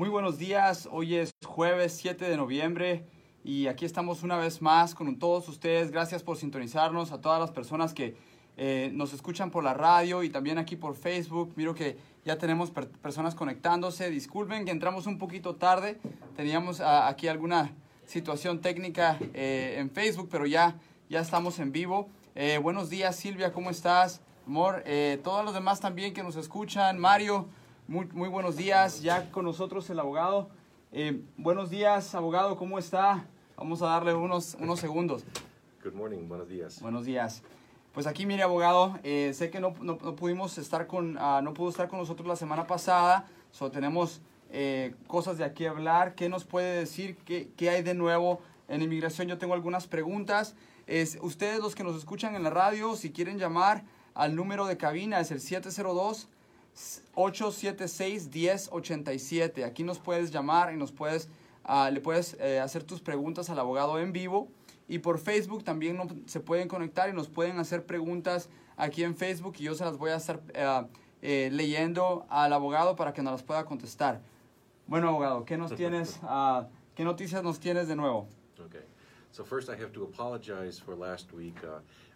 Muy buenos días, hoy es jueves 7 de noviembre y aquí estamos una vez más con todos ustedes. Gracias por sintonizarnos, a todas las personas que eh, nos escuchan por la radio y también aquí por Facebook. Miro que ya tenemos per- personas conectándose. Disculpen que entramos un poquito tarde, teníamos ah, aquí alguna situación técnica eh, en Facebook, pero ya, ya estamos en vivo. Eh, buenos días Silvia, ¿cómo estás? Amor, eh, todos los demás también que nos escuchan. Mario, muy, muy buenos días. Ya con nosotros el abogado. Eh, buenos días, abogado, ¿cómo está? Vamos a darle unos, unos segundos. Good morning, buenos días. Buenos días. Pues aquí, mire, abogado, eh, sé que no, no- no pudimos estar con, ah, no pudo estar con nosotros la semana pasada, so tenemos eh, cosas de aquí hablar. ¿Qué nos puede decir? ¿Qué, qué hay de nuevo en inmigración? Yo tengo algunas preguntas. Es, ustedes, los que nos escuchan en la radio, si quieren llamar al número de cabina, es el 702 876-1087. Aquí nos puedes llamar y nos puedes, ah, le puedes eh, hacer tus preguntas al abogado en vivo. Y por Facebook también no- se pueden conectar y nos pueden hacer preguntas aquí en Facebook y yo se las voy a estar eh, leyendo al abogado para que nos las pueda contestar. Bueno, abogado, ¿qué nos tienes? ah, ¿Qué noticias nos tienes de nuevo? Okay. So first I have to apologize for last week.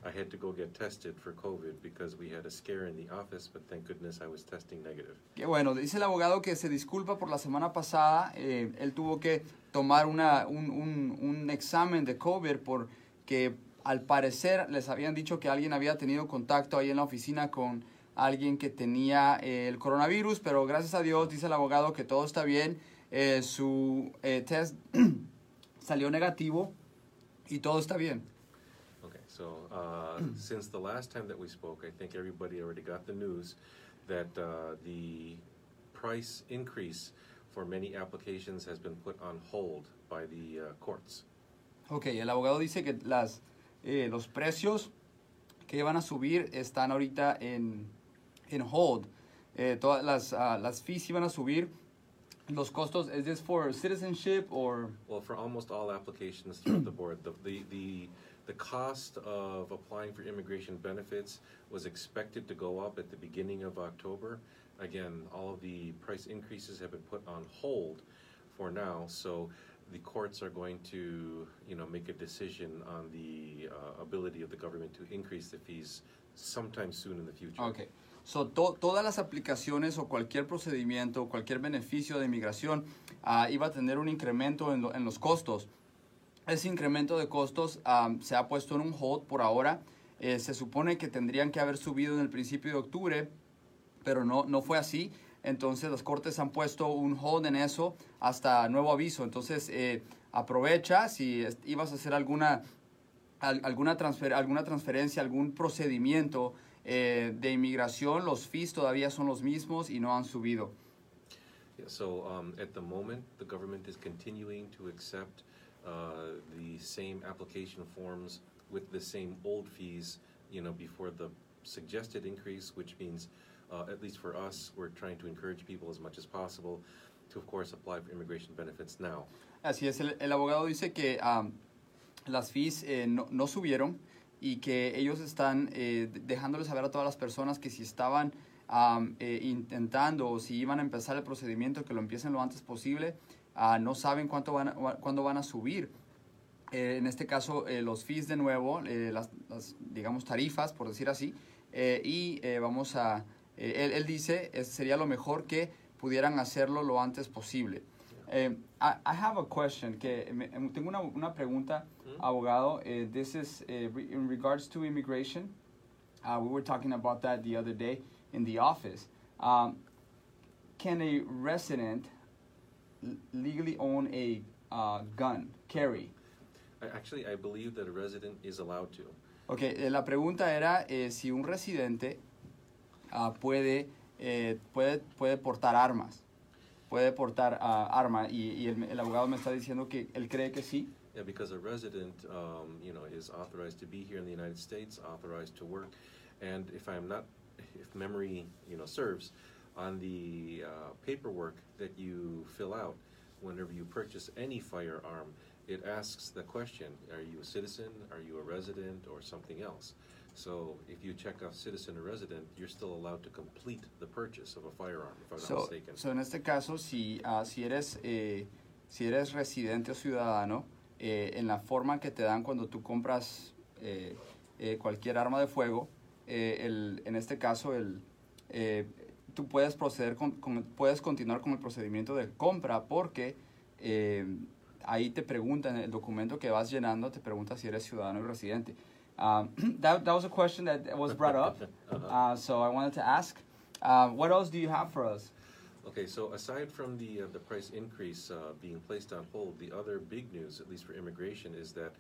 I had to go get tested for COVID because we had a scare in the office, but thank goodness I was testing negative. Que bueno, dice el abogado que se disculpa por la semana pasada. eh, él tuvo que tomar una, un, un- un examen de COVID porque al parecer les habían dicho que alguien había tenido contacto ahí en la oficina con alguien que tenía eh, el coronavirus, pero gracias a Dios dice el abogado que todo está bien. eh, su eh, test salió negativo y todo está bien. Okay, so uh, since the last time that we spoke, I think everybody already got the news that uh, the price increase for many applications has been put on hold by the uh, courts. Ok, el abogado dice que las, eh, los precios que van a subir están ahorita en, en hold. Eh, todas las, ah, las fees iban a subir. Los costos, ¿es this for citizenship or...? Well, for almost all applications throughout the board, the, the, the, the cost of applying for immigration benefits was expected to go up at the beginning of October. Again, all of the price increases have been put on hold for now, so the courts are going to, you know, make a decision on the uh, ability of the government to increase the fees sometime soon in the future. Ok. So, to- todas las aplicaciones o cualquier procedimiento, cualquier beneficio de inmigración ah, iba a tener un incremento en, lo- en los costos. Ese incremento de costos am, se ha puesto en un hold por ahora. Eh, se supone que tendrían que haber subido en el principio de octubre, pero no, no fue así. Entonces las cortes han puesto un hold en eso hasta nuevo aviso. Entonces eh, aprovecha si ibas a hacer alguna, al- alguna, transfer, alguna transferencia, algún procedimiento eh, de inmigración, los fees todavía son los mismos y no han subido. So um, at the moment, the government is continuing to accept uh, the same application forms with the same old fees, you know, before the suggested increase, which means, uh, at least for us, we're trying to encourage people as much as possible to, of course, apply for immigration benefits now. Así es, el, el abogado dice que am, las fees eh, no, no subieron y que ellos están eh, dejándoles saber a todas las personas que si estaban am, eh, intentando o si iban a empezar el procedimiento, que lo empiecen lo antes posible, ah, no saben cuánto van a- cuándo van a subir. Eh, en este caso, eh, los fees de nuevo, eh, las, las, digamos, tarifas, por decir así, y vamos a, él, él dice, sería lo mejor que pudieran hacerlo lo antes posible. I, I have a question, que me- em, tengo una, una pregunta, abogado. Eh, this is re- in regards to immigration. Uh, we were talking about that the other day in the office. Um, can a resident legally own a uh, gun, carry? Actually, I believe that a resident is allowed to. Ok, eh, la pregunta era eh, si un residente ah, puede, eh, puede, puede portar armas. Puede portar arma y, y el, el abogado me está diciendo que él cree que sí. Yeah, because a resident, um, you know, is authorized to be here in the United States, authorized to work, and if I'm not, if memory, you know, serves, on the uh, paperwork that you fill out whenever you purchase any firearm, it asks the question: Are you a citizen? Are you a resident, or something else? So if you check off citizen or resident, you're still allowed to complete the purchase of a firearm, if I'm not So, mistaken. so en este caso, si, ah, si, eres, eh, si eres residente o ciudadano, eh, en la forma que te dan cuando tú compras eh, eh, cualquier arma de fuego, eh, el, en este caso, el, eh, tú puedes proceder con, con- puedes continuar con el procedimiento de compra porque eh, ahí te preguntan, el documento que vas llenando te pregunta si eres ciudadano y residente. Um, that, that was a question that was brought up, uh, so I wanted to ask, uh, what else do you have for us? Okay, so aside from the, uh, the price increase uh, being placed on hold, the other big news, at least for immigration, is that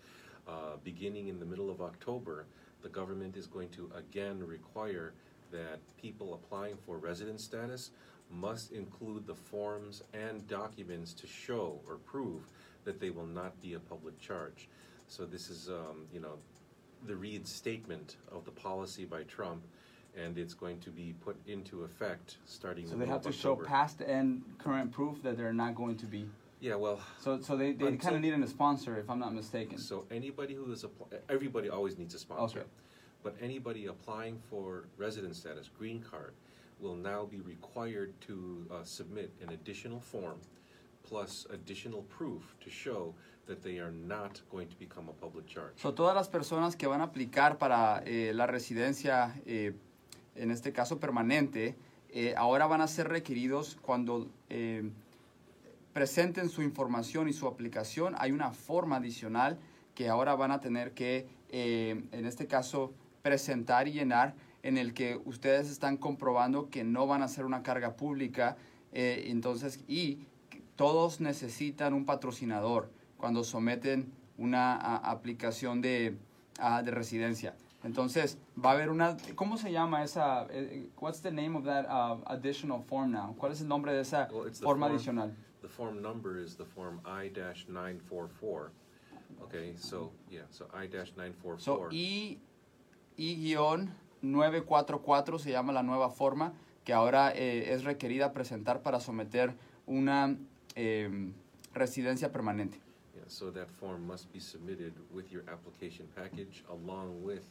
uh, beginning in the middle of October, the government is going to again require that people applying for resident status must include the forms and documents to show or prove that they will not be a public charge. So this is, um, you know, the reinstatement of the policy by Trump, and it's going to be put into effect starting So they have to show October. past and current proof that they're not going to be. Yeah, well, So, so they, they kind of need a sponsor, if I'm not mistaken. so anybody who is apply, everybody always needs a sponsor. Okay. But anybody applying for resident status, green card, will now be required to uh, submit an additional form plus additional proof to show that they are not going to become a public charge. So, todas las personas que van a aplicar para eh, la residencia, eh, en este caso permanente, eh, ahora van a ser requeridos cuando eh, presenten su información y su aplicación. Hay una forma adicional que ahora van a tener que, eh, en este caso, presentar y llenar en el que ustedes están comprobando que no van a ser una carga pública. eh, entonces, y todos necesitan un patrocinador cuando someten una a- aplicación de, de residencia. Entonces, va a haber una, ¿cómo se llama esa, eh, what's the name of that uh, additional form now? ¿Cuál es el nombre de esa Well, forma form- adicional? The form number is the form I-944. Okay, so, yeah, so I-944. So, I-944 se llama la nueva forma que ahora eh, es requerida presentar para someter una eh, residencia permanente. Yeah, so that form must be submitted with your application package along with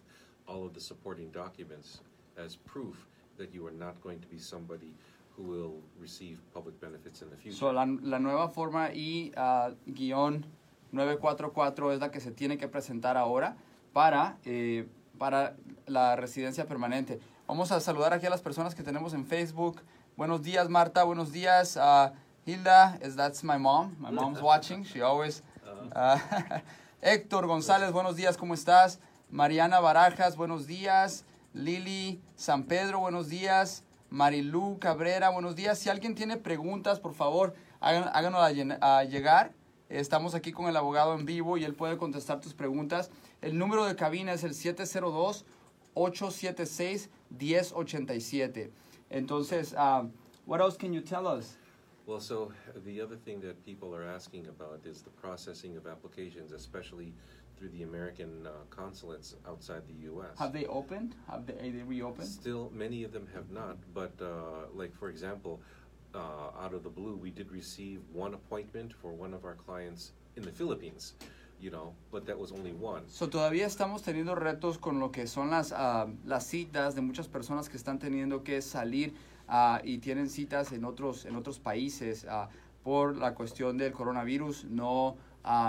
all of the supporting documents as proof that you are not going to be somebody who will receive public benefits in the future. So, la, la nueva forma I-944 es la que se tiene que presentar ahora para, eh, para la residencia permanente. Vamos a saludar aquí a las personas que tenemos en Facebook. Buenos días, Marta. Buenos días. Uh, Hilda, is that's my mom. My mom's watching. She always. Uh, Héctor González, buenos días. ¿Cómo estás? Mariana Barajas, buenos días. Lili San Pedro, buenos días. Marilú Cabrera, buenos días. Si alguien tiene preguntas, por favor, hagan- háganos a llegar. Estamos aquí con el abogado en vivo y él puede contestar tus preguntas. El número de cabina es el 702-876-1087. Entonces, uh, what else can you tell us? Well, so the other thing that people are asking about is the processing of applications, especially through the American uh, consulates outside the U.S. Have they opened? Have they, are they reopened? Still, many of them have not, but uh, like for example, uh, out of the blue, we did receive one appointment for one of our clients in the Philippines, you know, but that was only one. So, todavía estamos teniendo retos con lo que son las, ah, las citas de muchas personas que están teniendo que salir ah, y tienen citas en otros, en otros países ah, por la cuestión del coronavirus. No,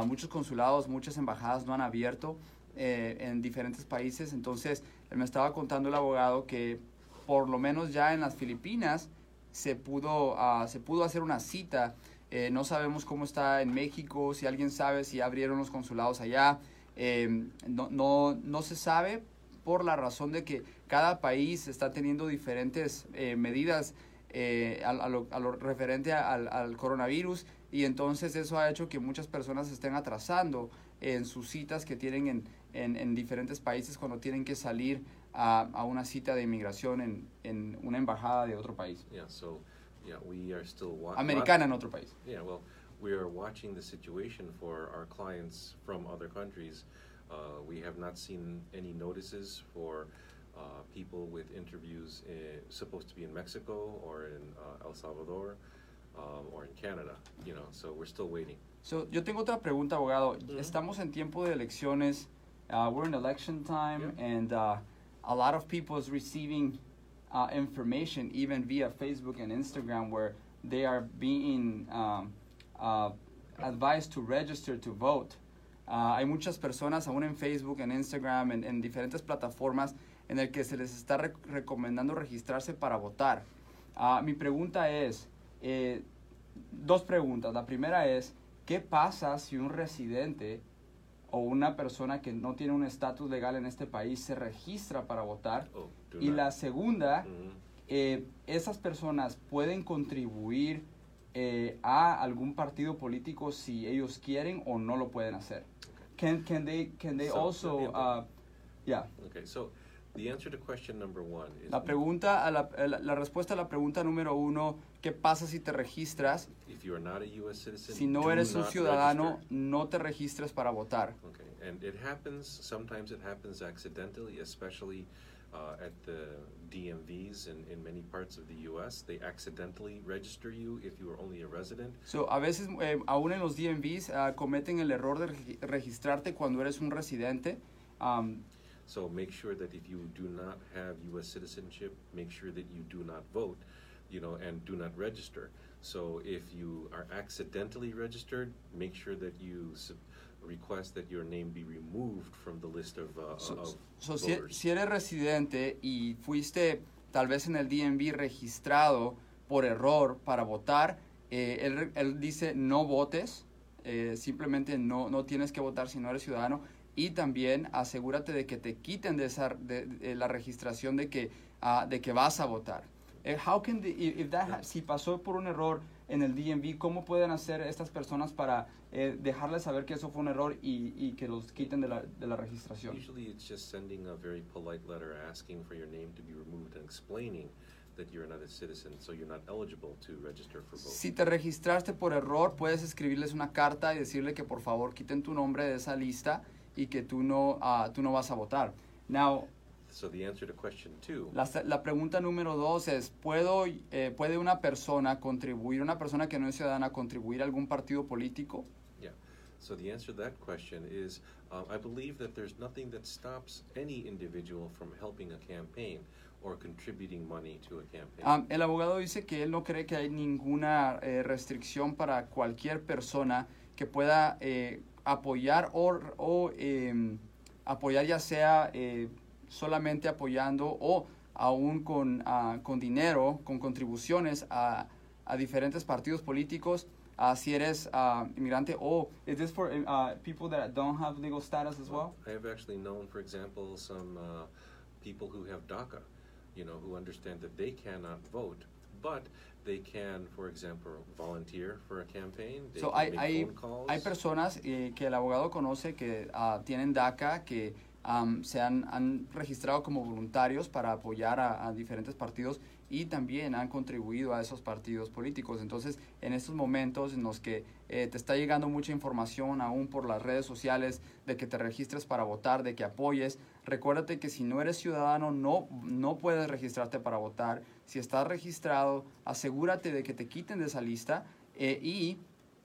muchos consulados, muchas embajadas no han abierto eh, en diferentes países. Entonces, me estaba contando el abogado que por lo menos ya en las Filipinas se pudo, se pudo hacer una cita. Eh, no sabemos cómo está en México, si alguien sabe si abrieron los consulados allá. Eh, no, no, no se sabe por la razón de que cada país está teniendo diferentes eh, medidas eh, a, a lo, a lo referente al, coronavirus y entonces eso ha hecho que muchas personas estén atrasando en sus citas que tienen en, en, en diferentes países cuando tienen que salir a, a una cita de inmigración en, en una embajada de otro país. Yeah, we are still wa- Americana en otro país. Yeah, well, we are watching the situation for our clients from other countries. Uh, we have not seen any notices for uh, people with interviews in, supposed to be in Mexico or in uh, El Salvador um, or in Canada, you know, so we're still waiting. So, yo tengo otra pregunta, abogado. Estamos en tiempo de elecciones. Uh, we're in election time, Yeah. and uh, a lot of people is receiving uh, information even via Facebook and Instagram where they are being um, uh, advised to register to vote. Uh, hay muchas personas aún en Facebook, en Instagram, en, en diferentes plataformas en el que se les está rec- recomendando registrarse para votar. Ah, mi pregunta es, eh, dos preguntas. La primera es, ¿qué pasa si un residente o una persona que no tiene un estatus legal en este país se registra para votar? Oh, Y la segunda, eh, ¿esas personas pueden contribuir eh, a algún partido político si ellos quieren o no lo pueden hacer? Can, can they, can they So, also, uh, yeah. Okay, so the answer to question number one is La pregunta, a la, a la, la respuesta a la pregunta número uno, ¿qué pasa si te registras? if you are not a U.S. citizen, Si no eres un ciudadano, register. no te registres para votar. Okay, and it happens, sometimes it happens accidentally, especially uh, at the DMVs in, in many parts of the US. They accidentally register you if you are only a resident. So, a veces, eh, aún en los DMVs, ah, cometen el error de regi- registrarte cuando eres un residente. Um, So make sure that if you do not have U.S. citizenship, make sure that you do not vote, you know, and do not register. So if you are accidentally registered, make sure that you sub- request that your name be removed from the list of, uh, So, of so si, si eres residente y fuiste tal vez en el DMV registrado por error para votar, eh, él, él dice no votes, eh, simplemente no, no tienes que votar si no eres ciudadano y también asegúrate de que te quiten de, esa, de, de la registración de que, ah, de que vas a votar. Eh, how can the- if that ha- si pasó por un error en el DMV, ¿cómo pueden hacer estas personas para eh, dejarles saber que eso fue un error y, y que los quiten de la, de la registración? Usually it's just sending a very polite letter asking for your name to be removed and explaining that you're not a citizen, so you're not eligible to register for vote. Si te registraste por error, puedes escribirles una carta y decirle que por favor quiten tu nombre de esa lista y que tú no, ah, tú no vas a votar. Now, So the answer to question two la, pregunta número dos es, ¿puedo, eh, ¿puede una persona contribuir, una persona que no es ciudadana, contribuir a algún partido político? Yeah. So the answer to that question is, uh, I believe that there's nothing that stops any individual from helping a campaign or contributing money to a campaign. Ah, el abogado dice que él no cree que hay ninguna eh, restricción para cualquier persona que pueda eh, apoyar o, o, em, apoyar ya sea eh, solamente apoyando o aún con, ah, con dinero, con contribuciones a, a diferentes partidos políticos. ah, si eres ah, inmigrante o is this for uh, people that don't have legal status as well? I have actually known, for example, some uh, people who have DACA, you know, who understand that they cannot vote, but they can, for example, volunteer for a campaign. They So, can hay, make hay, phone calls. hay personas eh, que el abogado conoce que ah, tienen DACA, que am, se han, han registrado como voluntarios para apoyar a, a diferentes partidos y también han contribuido a esos partidos políticos. Entonces, en estos momentos en los que eh, te está llegando mucha información aún por las redes sociales de que te registres para votar, de que apoyes, recuérdate que si no eres ciudadano no, no puedes registrarte para votar. Si estás registrado, asegúrate de que te quiten de esa lista eh, y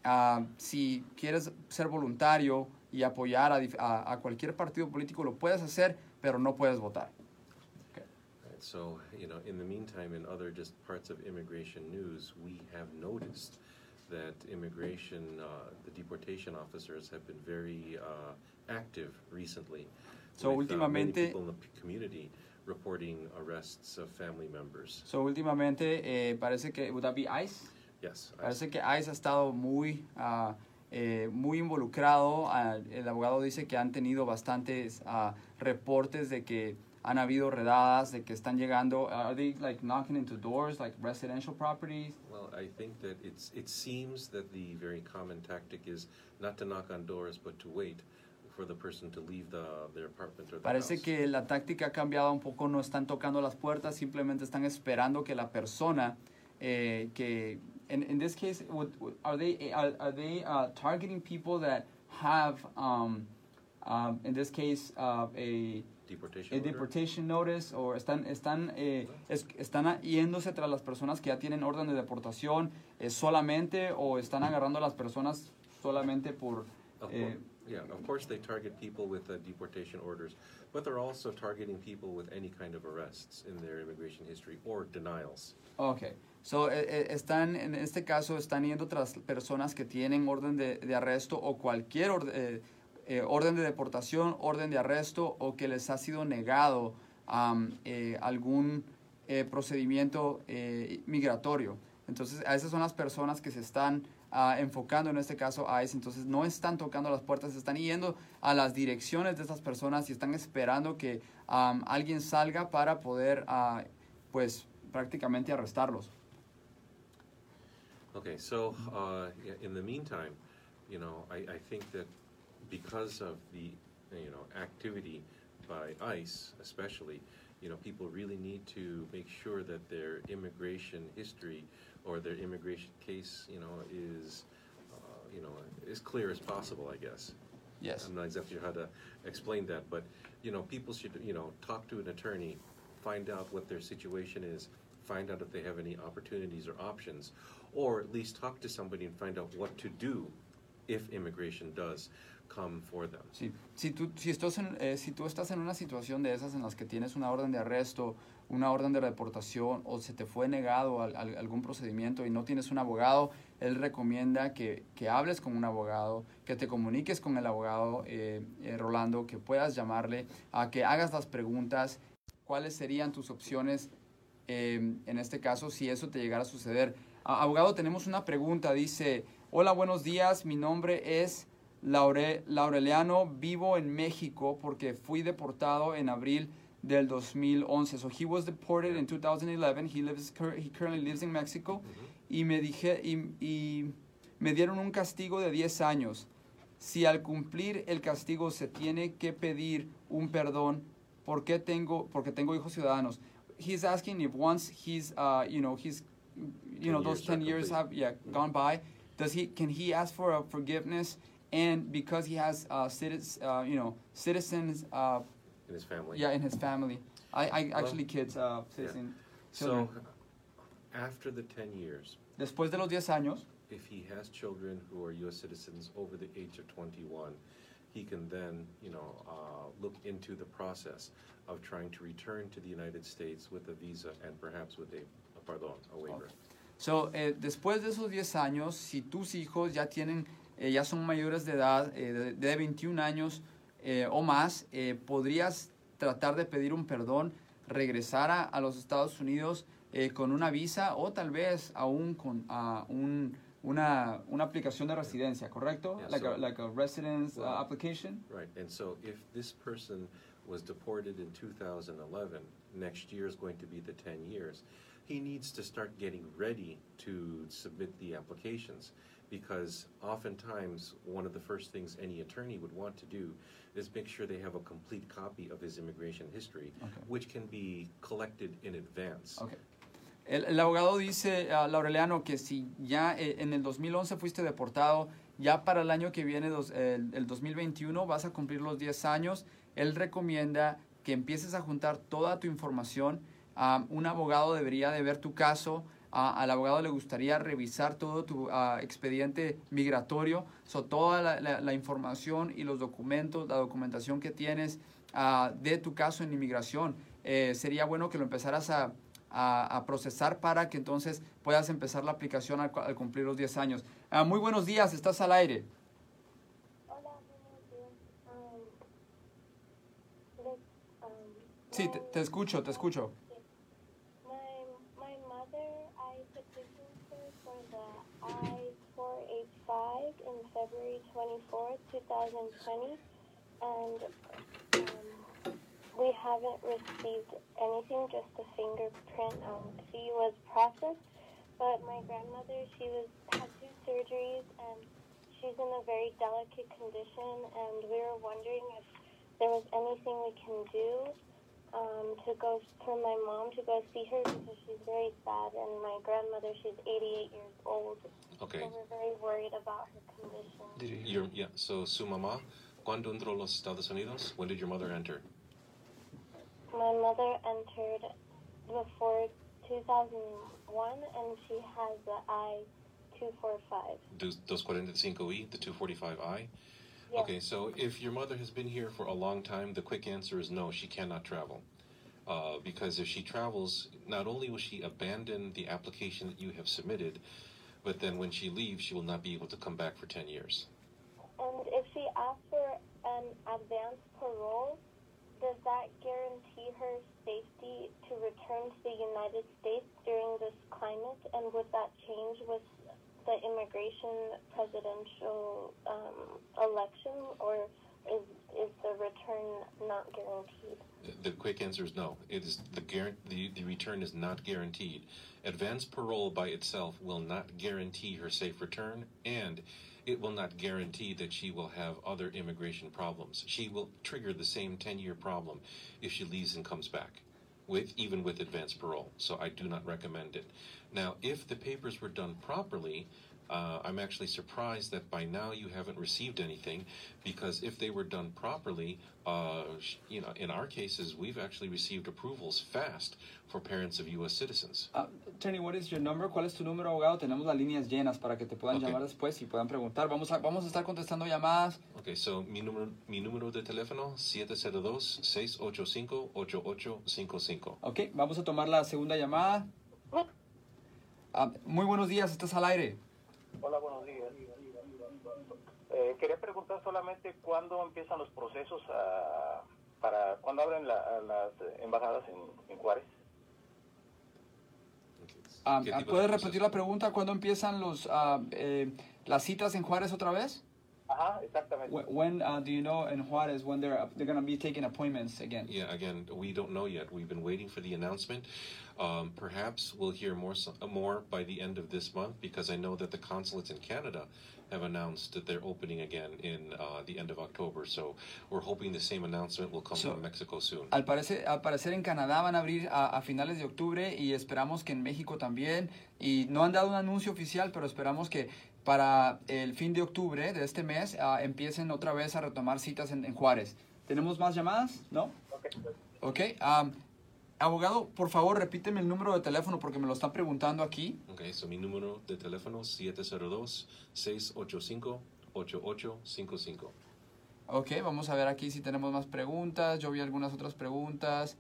ah, si quieres ser voluntario y apoyar a, a- a cualquier partido político, lo puedes hacer, pero no puedes votar. So, you know, in the meantime, in other just parts of immigration news, we have noticed that immigration, uh, the deportation officers have been very uh, active recently. So, with, uh, many últimamente- people in the community reporting arrests of family members. So, últimamente eh, parece que, would that be ICE? Yes, Parece que ICE ha estado muy, ah, eh, muy involucrado. Ah, el abogado dice que han tenido bastantes ah, reportes de que han habido redadas, de que están llegando. Are they like knocking into doors, like residential properties? well, I think that it's, it seems that the very common tactic is not to knock on doors, but to wait for the person to leave the, their apartment or the Parece house. que la táctica ha cambiado un poco, no están tocando las puertas, simplemente están esperando que la persona eh, que, in, in this case, would, are they, are, are they uh, targeting people that have, um, um, in this case, uh, a, Deportation a deportation notice, o están, están, eh, es- están yéndose tras las personas que ya tienen orden de deportación eh, solamente, o están agarrando a las personas solamente por... Eh, Yeah, of course they target people with uh, deportation orders, but they're also targeting people with any kind of arrests in their immigration history or denials. Ok. So, eh, están, en este caso, están yendo tras personas que tienen orden de, de arresto o cualquier orde- eh, eh, orden de deportación, orden de arresto o que les ha sido negado eh, algún eh, procedimiento eh, migratorio. Entonces, a esas son las personas que se están ah, enfocando en este caso a ICE. Entonces, no están tocando las puertas, están yendo a las direcciones de estas personas y están esperando que alguien salga para poder, ah, pues, prácticamente arrestarlos. Okay, so uh, in the meantime, you know, I think that because of the you know activity by ICE, especially, you know, people really need to make sure that their immigration history or their immigration case, you know, is uh, you know as clear as possible. I guess. Yes. I'm not exactly sure how to explain that, but you know, people should you know talk to an attorney, find out what their situation is, find out if they have any opportunities or options, or at least talk to somebody and find out what to do if immigration does come for them. Sí. Si, tú, si, estás en- eh, si tú estás en una situación de esas en las que tienes una orden de arresto, una orden de deportación o se te fue negado al- al- algún procedimiento y no tienes un abogado, él recomienda que, que hables con un abogado, que te comuniques con el abogado eh, eh, Rolando, que puedas llamarle, a que hagas las preguntas, cuáles serían tus opciones eh, en este caso si eso te llegara a suceder. Abogado, tenemos una pregunta, dice, hola, buenos días, mi nombre es Laure- Laureliano, vivo en México porque fui deportado en abril del 2011. So he was deported in 2011, he, lives, he currently lives in Mexico y me, dije, y, y me dieron un castigo de 10 años. Si al cumplir el castigo se tiene que pedir un perdón, ¿por qué tengo, porque tengo hijos ciudadanos? He's asking if once he's, uh, you know, he's, you know, those 10 years have yeah, gone by, does he, can he ask for a forgiveness? And because he has, uh, citizens, uh, you know, citizens, uh, in his family. yeah, in his family. I, I actually kids, uh, citizen, So children. after the 10 years, Después de los 10 años, if he has children who are U.S. citizens over the age of 21, he can then, you know, uh, look into the process of trying to return to the United States with a visa and perhaps with a, a pardon, a waiver. So, eh, después de esos 10 años, si tus hijos ya tienen, eh, ya son mayores de edad, eh, de, de 21 años eh, o más, eh, podrías tratar de pedir un perdón, regresar a, a los Estados Unidos eh, con una visa o tal vez aún con ah, un, una, una aplicación de residencia, ¿correcto? Yeah, like, a, like a residence uh, application. Right, and so if this person was deported in 2011, next year is going to be the 10 years, he needs to start getting ready to submit the applications. Because oftentimes, one of the first things any attorney would want to do is make sure they have a complete copy of his immigration history, Okay. which can be collected in advance. El, el abogado dice, a Laureliano, que si ya eh, en el 2011 fuiste deportado, ya para el año que viene, dos- el, el 2021, vas a cumplir los 10 años. Él recomienda que empieces a juntar toda tu información. Ah, un abogado debería de ver tu caso. Ah, al abogado le gustaría revisar todo tu ah, expediente migratorio, so, toda la, la- la información y los documentos, la documentación que tienes ah, de tu caso en inmigración. Eh, sería bueno que lo empezaras a, a- a procesar para que entonces puedas empezar la aplicación al, cu- al cumplir los 10 años. Ah, muy buenos días, estás al aire. Um, um, Sí, te, te escucho, te escucho. I-485 in February 24th, 2020, and um, we haven't received anything, just a fingerprint. Um, she was processed, but my grandmother, she was had two surgeries, and she's in a very delicate condition, and we were wondering if there was anything we can do um, to go for my mom to go see her because she's very sad, and my grandmother, she's 88 years old, Okay. so we're very worried about her condition. Your, yeah, so su mamá, ¿cuándo entró los Estados Unidos? When did your mother enter? My mother entered before 2001, and she has the I-245. Dos- 245i, the 245i. Yes. Okay, so if your mother has been here for a long time, the quick answer is no, she cannot travel. Uh, because if she travels, not only will she abandon the application that you have submitted, but then when she leaves, she will not be able to come back for 10 years. And if she asks for an advance parole, does that guarantee her safety to return to the United States during this climate? And would that change with the immigration presidential um, election, or is is the return not guaranteed? The quick answer is no. It is the, the the return is not guaranteed. Advance parole by itself will not guarantee her safe return, and it will not guarantee that she will have other immigration problems. She will trigger the same ten-year problem if she leaves and comes back, with even with advance parole. So I do not recommend it. Now, if the papers were done properly. Uh, I'm actually surprised that by now you haven't received anything, because if they were done properly, uh, you know, in our cases, we've actually received approvals fast for parents of U.S. citizens. Ah, Attorney, what is your number? ¿Cuál es tu número, abogado? Tenemos las líneas llenas para que te puedan Ok. llamar después y puedan preguntar. Vamos a, vamos a estar contestando llamadas. Okay, so mi número, mi número de teléfono 702-685-8855. Ok, vamos a tomar la segunda llamada. Ah, muy buenos días, estás al aire. Hola, buenos días. Eh, quería preguntar solamente cuándo empiezan los procesos ah, para cuándo abren la- las embajadas en, en Juárez. Ah, ¿Qué ah, tipo de ¿Puedes repetir la pregunta? ¿Cuándo empiezan los, ah, eh, las citas en Juárez otra vez? Ajá, exactamente. When uh, do you know in Juárez when they're they're going to be taking appointments again? Yeah, again, we don't know yet. We've been waiting for the announcement. Um, perhaps we'll hear more uh, more by the end of this month because I know that the consulates in Canada have announced that they're opening again in uh, the end of October. So we're hoping the same announcement will come So- from Mexico soon. Al parecer, al parecer en Canadá van a abrir a, a finales de octubre y esperamos que en México también. Y no han dado un anuncio oficial, pero esperamos que para el fin de octubre de este mes ah, empiecen otra vez a retomar citas en, en Juárez. ¿Tenemos más llamadas? ¿No? Ok. Ok. am, abogado, por favor, repíteme el número de teléfono porque me lo están preguntando aquí. Okay, so mi número de teléfono 702-685-8855. Ok, vamos a ver aquí si tenemos más preguntas. Yo vi algunas otras preguntas.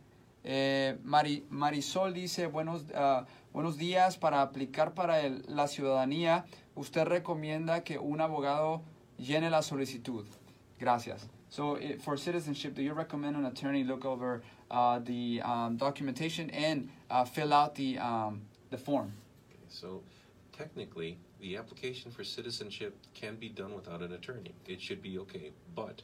Eh, Mari- Marisol dice, buenos, ah, buenos días, para aplicar para el- la ciudadanía, usted recomienda que un abogado llene la solicitud. Gracias. So, eh, for citizenship, do you recommend an attorney look over uh, the um, documentation and uh, fill out the, um, the form? Okay, so technically, the application for citizenship can be done without an attorney. It should be okay. But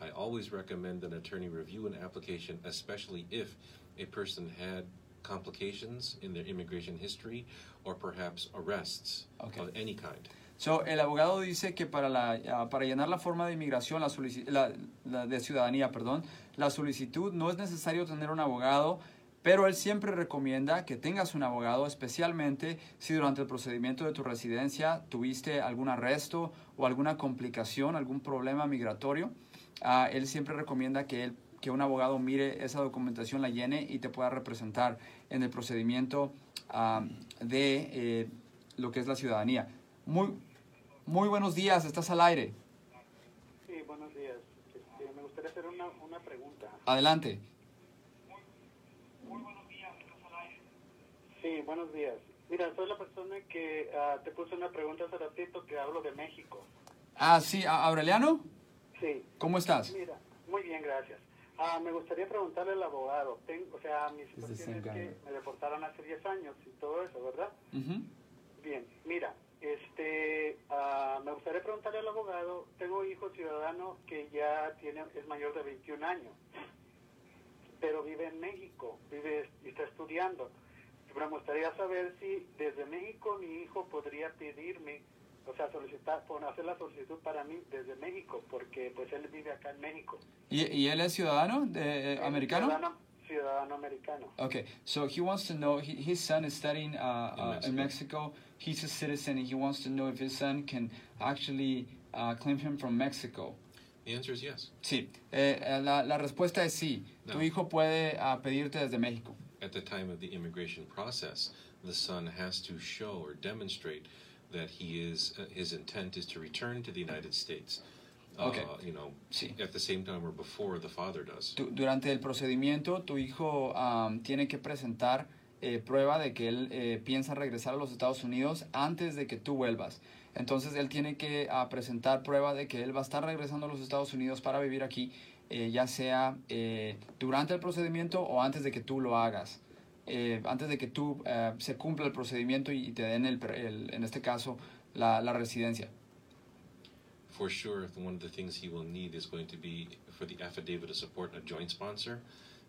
I always recommend an attorney review an application, especially if a person had complications in their immigration history or perhaps arrests Okay. of any kind. So, el abogado dice que para, la, ah, para llenar la forma de inmigración, la, la- la de ciudadanía, perdón, la solicitud no es necesario tener un abogado, pero él siempre recomienda que tengas un abogado, especialmente si durante el procedimiento de tu residencia tuviste algún arresto o alguna complicación, algún problema migratorio. Ah, él siempre recomienda que, él, que un abogado mire esa documentación, la llene y te pueda representar en el procedimiento ah, de eh, lo que es la ciudadanía. Muy, muy buenos días, estás al aire. Sí, buenos días. Este, me gustaría hacer una, una pregunta. Adelante. Sí, buenos días. Mira, soy la persona que ah, te puse una pregunta hace ratito que hablo de México. Ah, sí, Aureliano, Sí, ¿cómo estás? mira, muy bien, gracias. Ah, me gustaría preguntarle al abogado. Ten- o sea, mi situación es que me deportaron hace 10 años y todo eso, ¿verdad? Ujú. Bien, mira, este, ah, me gustaría preguntarle al abogado, tengo hijo ciudadano que ya tiene, es mayor de 21 años, pero vive en México, vive y está estudiando. Pero me gustaría saber si desde México mi hijo podría pedirme, o sea, solicitar, por hacer la solicitud para mí desde México, porque pues él vive acá en México. ¿Y, y él es ciudadano de, eh, americano? Ciudadano, ciudadano americano. Okay, so he wants to know, he, his son is studying uh, In uh, in Mexico. He's a citizen and he wants to know if his son can actually uh, claim him from Mexico. The answer is yes. Sí, eh, eh, la, la respuesta es sí. Tu No. hijo puede ah, pedirte desde México. At the time of the immigration process, the son has to show or demonstrate that he is uh, his intent is to return to the United States. uh, Okay. you know, Sí. at the same time or before the father does. Tu- durante el procedimiento, tu hijo am, tiene que presentar eh, prueba de que él eh, piensa regresar a los Estados Unidos antes de que tú vuelvas. Entonces, él tiene que ah, presentar prueba de que él va a estar regresando a los Estados Unidos para vivir aquí, eh, ya sea eh, durante el procedimiento o antes de que tú lo hagas. Eh, antes de que tú eh, se cumpla el procedimiento y te den, el, el- en este caso, la, la residencia. For sure, one of the things he will need is going to be for the affidavit of support a joint sponsor.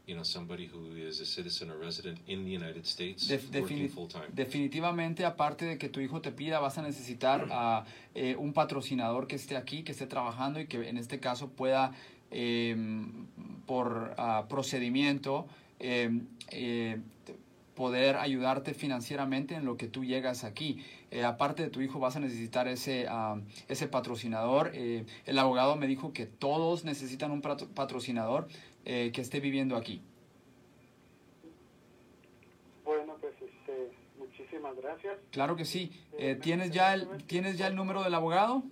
You know, somebody who is a citizen or resident in the United States Def- working full time. definitivamente, aparte de que tu hijo te pida, vas a necesitar a eh, un patrocinador que esté aquí, que esté trabajando y que en este caso pueda, eh, por ah, procedimiento, eh, eh, poder ayudarte financieramente en lo que tú llegas aquí. Eh, aparte de tu hijo, vas a necesitar ese, ese patrocinador. Eh, el abogado me dijo que todos necesitan un patro- patrocinador eh, que esté viviendo aquí. Bueno, pues este, muchísimas gracias. Claro que sí. Eh, ¿tienes, ya el, ¿Tienes ya el número del abogado?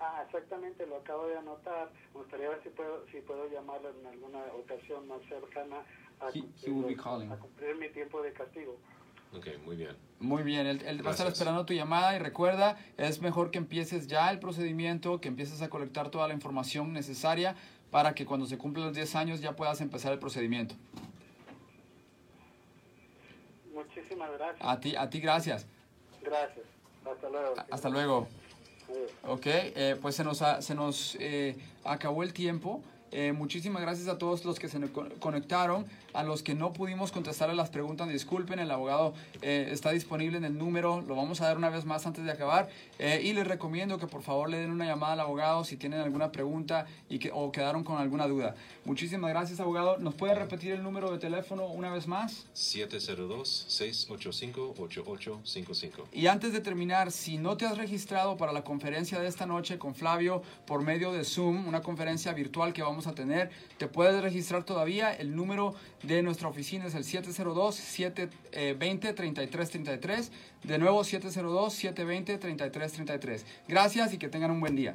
Ah, exactamente, lo acabo de anotar. Me gustaría ver si puedo, si puedo llamarlo en alguna ocasión más cercana a, He- cumplir, he will be los- calling. a cumplir mi tiempo de castigo. Okay, muy bien. Muy bien, él, él va a estar esperando tu llamada y recuerda, es mejor que empieces ya el procedimiento, que empieces a colectar toda la información necesaria para que cuando se cumplan los 10 años ya puedas empezar el procedimiento. Muchísimas gracias. A ti, a ti gracias. Gracias. Hasta luego. Hasta luego. Adiós. Ok, eh, pues se nos, ha- se nos eh, acabó el tiempo. Eh, muchísimas gracias a todos los que se ne- con- conectaron, a los que no pudimos contestarle las preguntas, disculpen, el abogado eh, está disponible en el número, lo vamos a dar una vez más antes de acabar Eh, y les recomiendo que por favor le den una llamada al abogado si tienen alguna pregunta y que, o quedaron con alguna duda. Muchísimas gracias abogado, ¿nos puede repetir el número de teléfono una vez más? 702-685-8855. Y antes de terminar, si no te has registrado para la conferencia de esta noche con Flavio por medio de Zoom, una conferencia virtual que a tener, te puedes registrar todavía. El número de nuestra oficina es el 702-720-3333. De nuevo, 702-720-3333. Gracias y que tengan un buen día.